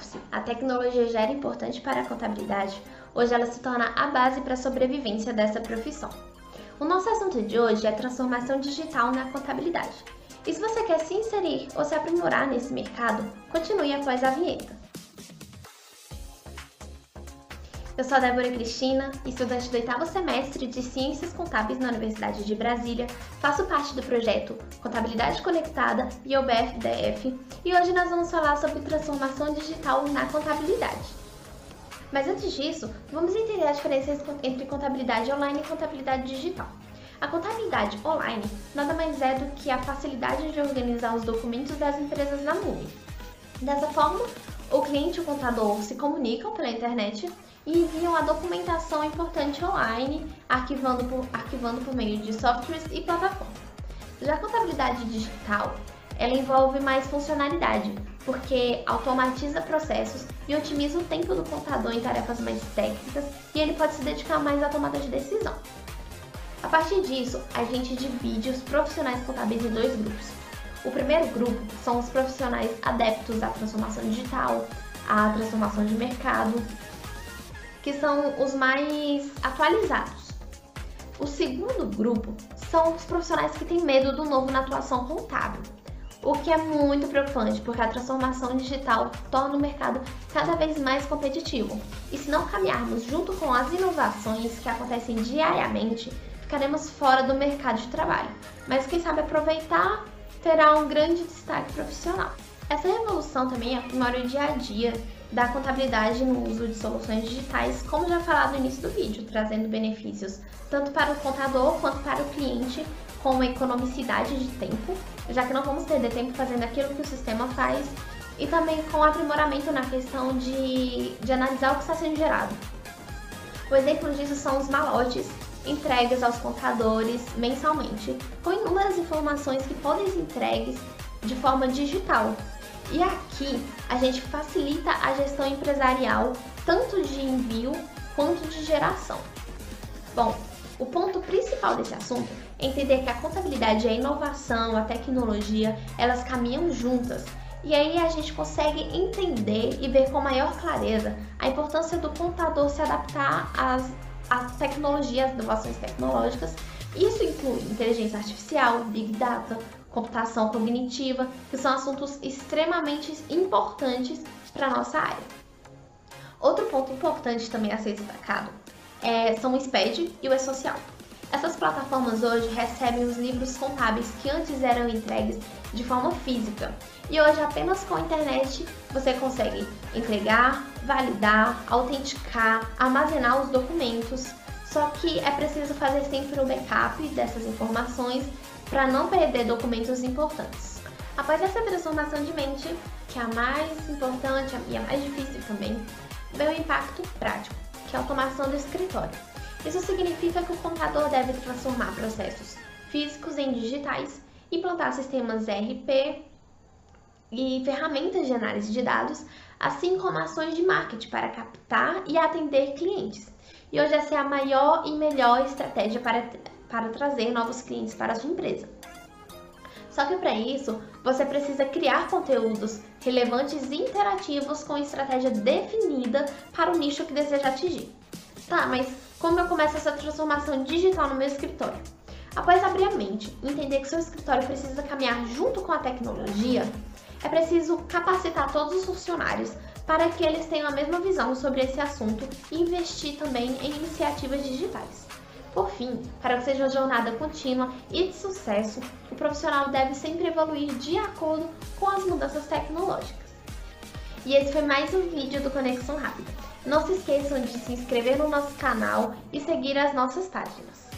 office, a tecnologia já era importante para a contabilidade, hoje ela se torna a base para a sobrevivência dessa profissão. O nosso assunto de hoje é transformação digital na contabilidade. E se você quer se inserir ou se aprimorar nesse mercado, continue após a vinheta. Eu sou a Débora Cristina, estudante do oitavo semestre de Ciências Contábeis na Universidade de Brasília, faço parte do projeto Contabilidade Conectada e o BFDF, e hoje nós vamos falar sobre transformação digital na contabilidade. Mas antes disso, vamos entender as diferenças entre contabilidade online e contabilidade digital. A contabilidade online nada mais é do que a facilidade de organizar os documentos das empresas na nuvem. Dessa forma, o cliente e o contador se comunicam pela internet e enviam a documentação importante online, arquivando por, arquivando por meio de softwares e plataformas. Já a contabilidade digital, ela envolve mais funcionalidade, porque automatiza processos e otimiza o tempo do contador em tarefas mais técnicas e ele pode se dedicar mais à tomada de decisão. A partir disso, a gente divide os profissionais contábeis em dois grupos. O primeiro grupo são os profissionais adeptos à transformação digital, à transformação de mercado, que são os mais atualizados. O segundo grupo são os profissionais que têm medo do novo na atuação contábil, o que é muito preocupante, porque a transformação digital torna o mercado cada vez mais competitivo. E se não caminharmos junto com as inovações que acontecem diariamente, ficaremos fora do mercado de trabalho. Mas quem sabe aproveitar terá um grande destaque profissional. Essa revolução também aprimora o dia a dia da contabilidade no uso de soluções digitais, como já falado no início do vídeo, trazendo benefícios tanto para o contador quanto para o cliente, com economicidade de tempo, já que não vamos perder tempo fazendo aquilo que o sistema faz, e também com aprimoramento na questão de, de analisar o que está sendo gerado. O exemplo disso são os malotes entregues aos contadores mensalmente, com inúmeras informações que podem ser entregues de forma digital, e aqui a gente facilita a gestão empresarial tanto de envio quanto de geração. Bom, o ponto principal desse assunto é entender que a contabilidade e a inovação, a tecnologia, elas caminham juntas. E aí a gente consegue entender e ver com maior clareza a importância do contador se adaptar às, às tecnologias, às inovações tecnológicas. Isso inclui inteligência artificial, big data, computação cognitiva, que são assuntos extremamente importantes para a nossa área. Outro ponto importante também a ser destacado é, são o SPED e o E-Social. Essas plataformas hoje recebem os livros contábeis que antes eram entregues de forma física e hoje apenas com a internet você consegue entregar, validar, autenticar, armazenar os documentos. Só que é preciso fazer sempre o backup dessas informações para não perder documentos importantes. Após essa transformação de mente, que é a mais importante e a mais difícil também, veio o impacto prático, que é a automação do escritório. Isso significa que o contador deve transformar processos físicos em digitais, implantar sistemas ERP e ferramentas de análise de dados, assim como ações de marketing para captar e atender clientes. E hoje essa é a maior e melhor estratégia para para trazer novos clientes para a sua empresa. Só que para isso, você precisa criar conteúdos relevantes e interativos com estratégia definida para o nicho que deseja atingir. Tá, mas como eu começo essa transformação digital no meu escritório? Após abrir a mente e entender que seu escritório precisa caminhar junto com a tecnologia, é preciso capacitar todos os funcionários para que eles tenham a mesma visão sobre esse assunto e investir também em iniciativas digitais. Por fim, para que seja uma jornada contínua e de sucesso, o profissional deve sempre evoluir de acordo com as mudanças tecnológicas. E esse foi mais um vídeo do Conexão Rápida. Não se esqueçam de se inscrever no nosso canal e seguir as nossas páginas.